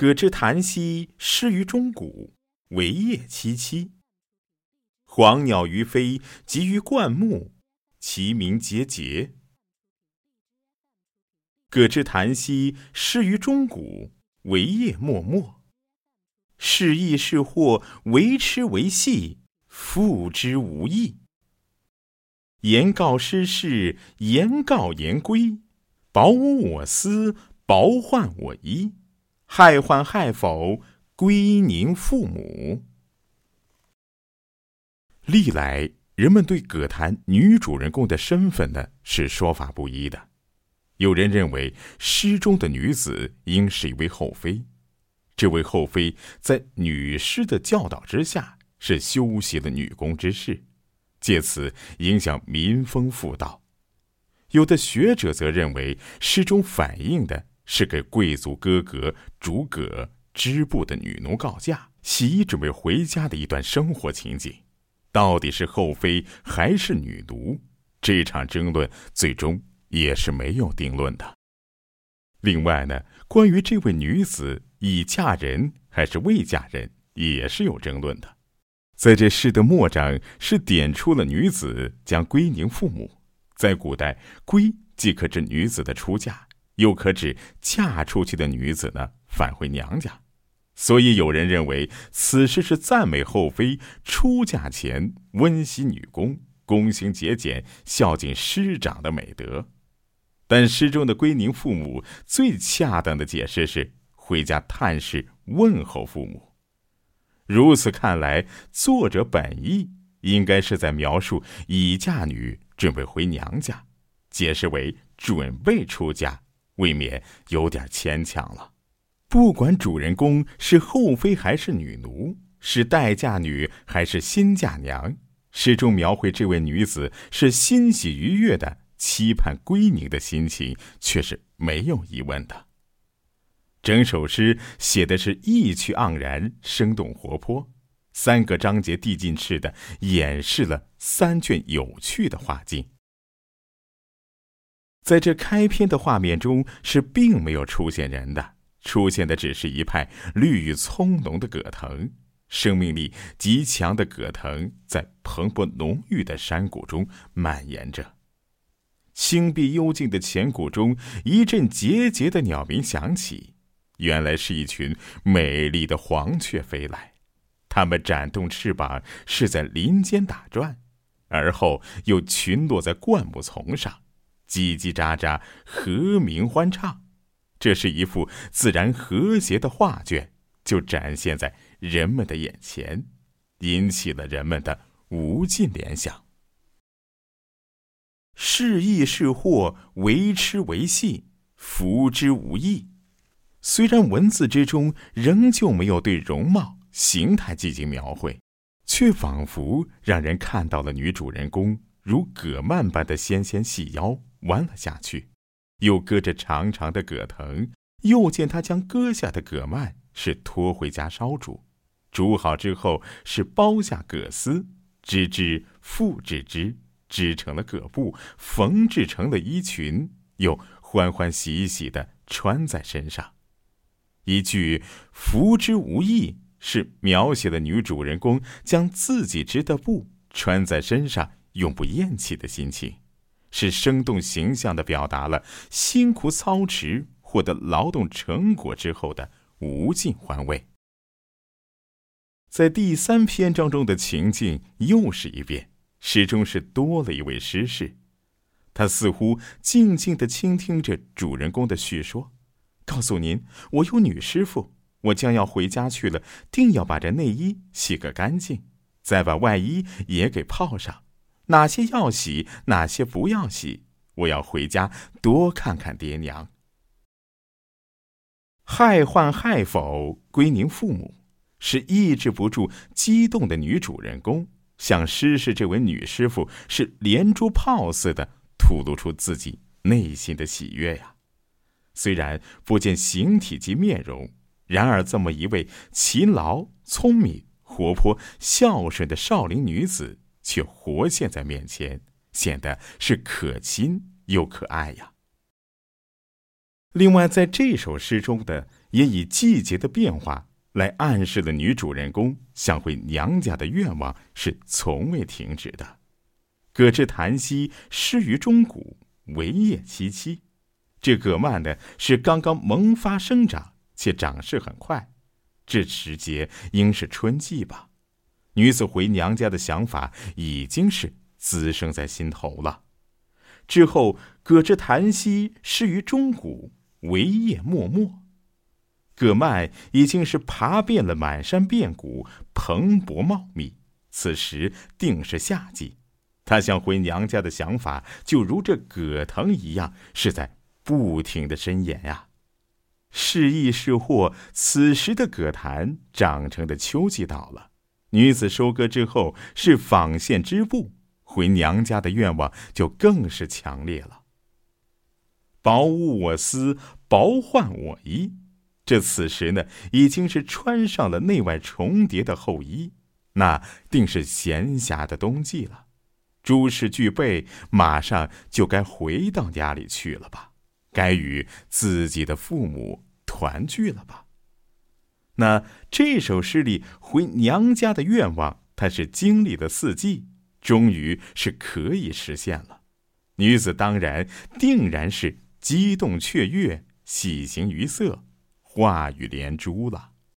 葛之檀兮失于中谷，惟叶萋萋。黄鸟于飞，集于灌木，其鸣节节。葛之檀兮失于中谷，惟叶脉脉。是益是祸，为痴为戏，复之无益。言告失事，言告言归。保吾我思，保患我衣。害患害否，归宁父母。历来人们对葛谭女主人公的身份呢是说法不一的。有人认为诗中的女子应是一位后妃。这位后妃在女师的教导之下，是修习了女工之事，借此影响民风妇道。有的学者则认为，诗中反映的是给贵族哥哥逐葛织布的女奴告假、洗衣准备回家的一段生活情景。到底是后妃还是女奴？这场争论最终也是没有定论的。另外呢，关于这位女子。已嫁人还是未嫁人，也是有争论的。在这诗的末章，是点出了女子将归宁父母。在古代，归即可指女子的出嫁，又可指嫁出去的女子呢返回娘家。所以有人认为，此事是赞美后妃出嫁前温习女工，躬行节俭，孝敬师长的美德。但诗中的归宁父母，最恰当的解释是。回家探视问候父母，如此看来，作者本意应该是在描述已嫁女准备回娘家，解释为准备出嫁，未免有点牵强了。不管主人公是后妃还是女奴，是待嫁女还是新嫁娘，诗中描绘这位女子是欣喜愉悦的，期盼归宁的心情却是没有疑问的。整首诗写的是意趣盎然、生动活泼，三个章节递进式的演示了三卷有趣的画境。在这开篇的画面中，是并没有出现人的，出现的只是一派绿意葱茏的葛藤，生命力极强的葛藤在蓬勃浓郁的山谷中蔓延着。清碧幽静的浅谷中，一阵节节的鸟鸣响起。原来是一群美丽的黄雀飞来，它们展动翅膀是在林间打转，而后又群落在灌木丛上，叽叽喳喳和鸣欢唱。这是一幅自然和谐的画卷，就展现在人们的眼前，引起了人们的无尽联想。是益是祸，为痴为戏，福之无益。虽然文字之中仍旧没有对容貌形态进行描绘，却仿佛让人看到了女主人公如葛蔓般的纤纤细腰弯了下去，又割着长长的葛藤，又见他将割下的葛蔓是拖回家烧煮，煮好之后是剥下葛丝，织织复织织，织成了葛布，缝制成了衣裙，又欢欢喜喜的穿在身上。一句“服之无益”是描写了女主人公将自己织的布穿在身上永不厌弃的心情，是生动形象的表达了辛苦操持获得劳动成果之后的无尽欢慰。在第三篇章中的情境又是一变，始终是多了一位诗士，他似乎静静的倾听着主人公的叙说。告诉您，我有女师傅，我将要回家去了，定要把这内衣洗个干净，再把外衣也给泡上。哪些要洗，哪些不要洗，我要回家多看看爹娘。害患害否归您父母，是抑制不住激动的女主人公向诗诗这位女师傅是连珠炮似的吐露出自己内心的喜悦呀。虽然不见形体及面容，然而这么一位勤劳、聪明、活泼、孝顺的少林女子，却活现在面前，显得是可亲又可爱呀。另外，在这首诗中的也以季节的变化来暗示了女主人公想回娘家的愿望是从未停止的。葛之檀溪失于中谷，唯叶萋萋。这葛蔓呢，是刚刚萌发生长，且长势很快。这时节应是春季吧？女子回娘家的想法已经是滋生在心头了。之后，葛之檀溪失于钟鼓，惟叶脉脉。葛蔓已经是爬遍了满山遍谷，蓬勃茂密。此时定是夏季，她想回娘家的想法，就如这葛藤一样，是在不停的伸延呀。是益是祸，此时的葛檀长成的秋季到了。女子收割之后是纺线织布，回娘家的愿望就更是强烈了。薄屋我思，薄换我衣。这此时呢，已经是穿上了内外重叠的厚衣，那定是闲暇的冬季了。诸事俱备，马上就该回到家里去了吧？该与自己的父母团聚了吧？那这首诗里回娘家的愿望，她是经历了四季，终于是可以实现了。女子当然定然是激动雀跃，喜形于色，话语连珠了。